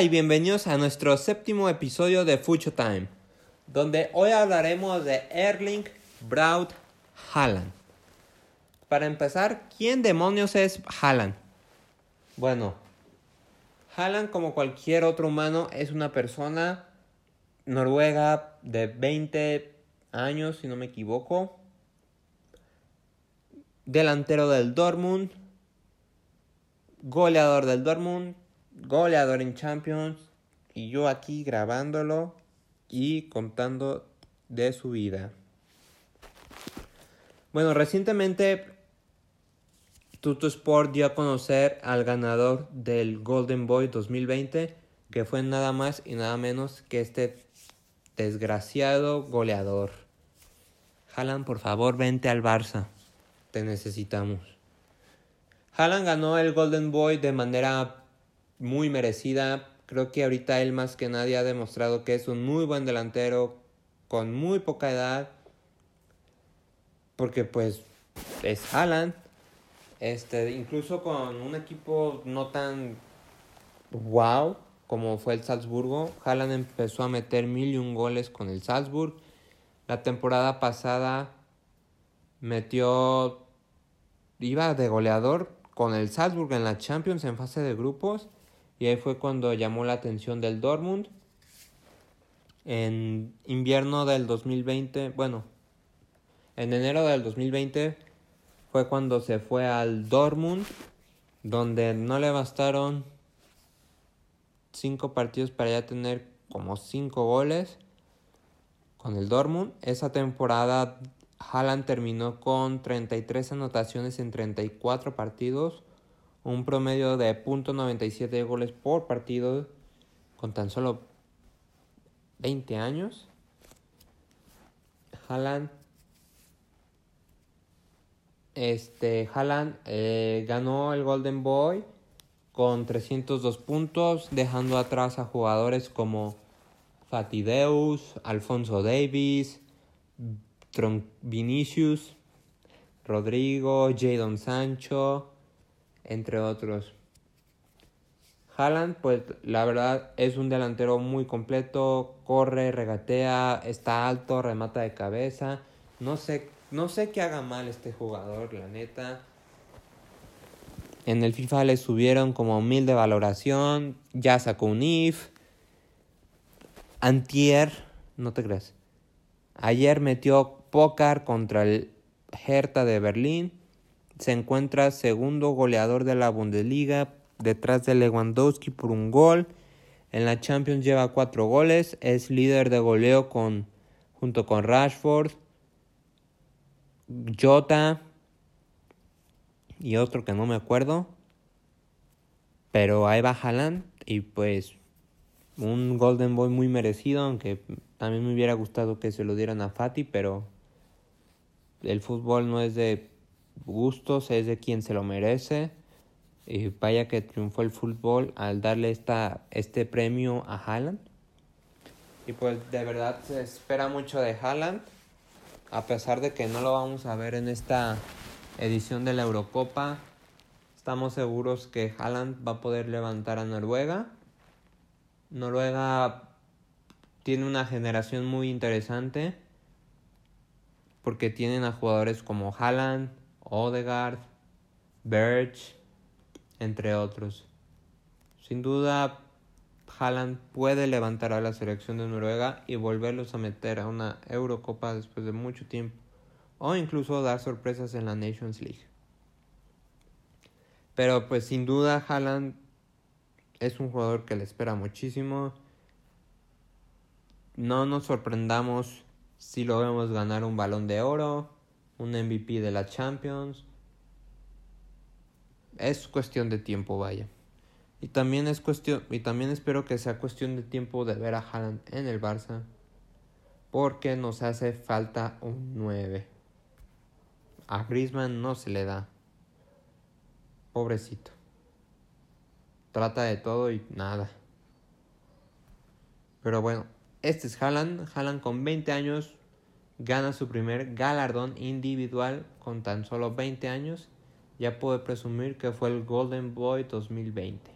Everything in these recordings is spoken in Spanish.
Y bienvenidos a nuestro séptimo episodio de Fucho Time, donde hoy hablaremos de Erling Braut Haaland. Para empezar, ¿quién demonios es Haaland? Bueno, Haaland como cualquier otro humano es una persona noruega de 20 años, si no me equivoco, delantero del Dortmund, goleador del Dortmund, goleador en Champions y yo aquí grabándolo y contando de su vida. Bueno, recientemente Tuto Sport dio a conocer al ganador del Golden Boy 2020, que fue nada más y nada menos que este desgraciado goleador. Haaland, por favor, vente al Barça. Te necesitamos. Haaland ganó el Golden Boy de manera muy merecida. Creo que ahorita él más que nadie ha demostrado que es un muy buen delantero con muy poca edad. Porque pues es Haaland. Este, incluso con un equipo no tan wow como fue el Salzburgo, Haaland empezó a meter mil y un goles con el Salzburg. La temporada pasada metió iba de goleador con el Salzburg en la Champions en fase de grupos y ahí fue cuando llamó la atención del Dortmund. En invierno del 2020, bueno, en enero del 2020 fue cuando se fue al Dortmund, donde no le bastaron cinco partidos para ya tener como cinco goles con el Dortmund. Esa temporada Haaland terminó con 33 anotaciones en 34 partidos un promedio de .97 goles por partido con tan solo 20 años. Haaland este Haaland eh, ganó el Golden Boy con 302 puntos, dejando atrás a jugadores como Fatideus, Alfonso Davis, Vinicius, Rodrigo, Jadon Sancho, entre otros. Haaland, pues la verdad es un delantero muy completo, corre, regatea, está alto, remata de cabeza. No sé, no sé qué haga mal este jugador, la neta. En el FIFA le subieron como mil de valoración, ya sacó un if. Antier, no te creas. Ayer metió pócar contra el Hertha de Berlín se encuentra segundo goleador de la Bundesliga detrás de Lewandowski por un gol. En la Champions lleva cuatro goles, es líder de goleo con, junto con Rashford, Jota y otro que no me acuerdo. Pero ahí va Haaland y pues un Golden Boy muy merecido, aunque también me hubiera gustado que se lo dieran a Fati, pero el fútbol no es de gustos, es de quien se lo merece. Y vaya que triunfó el fútbol al darle esta, este premio a Haaland. Y pues de verdad se espera mucho de Haaland. A pesar de que no lo vamos a ver en esta edición de la Eurocopa, estamos seguros que Haaland va a poder levantar a Noruega. Noruega tiene una generación muy interesante porque tienen a jugadores como Haaland, Odegaard, Birch, entre otros. Sin duda, Haaland puede levantar a la selección de Noruega y volverlos a meter a una Eurocopa después de mucho tiempo, o incluso dar sorpresas en la Nations League. Pero pues sin duda Haaland es un jugador que le espera muchísimo. No nos sorprendamos si lo vemos ganar un balón de oro un MVP de la Champions. Es cuestión de tiempo, vaya. Y también es cuestión y también espero que sea cuestión de tiempo de ver a Haaland en el Barça porque nos hace falta un 9. A Griezmann no se le da. Pobrecito. Trata de todo y nada. Pero bueno, este es Haaland, Haaland con 20 años gana su primer galardón individual con tan solo 20 años, ya puede presumir que fue el Golden Boy 2020.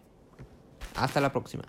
Hasta la próxima.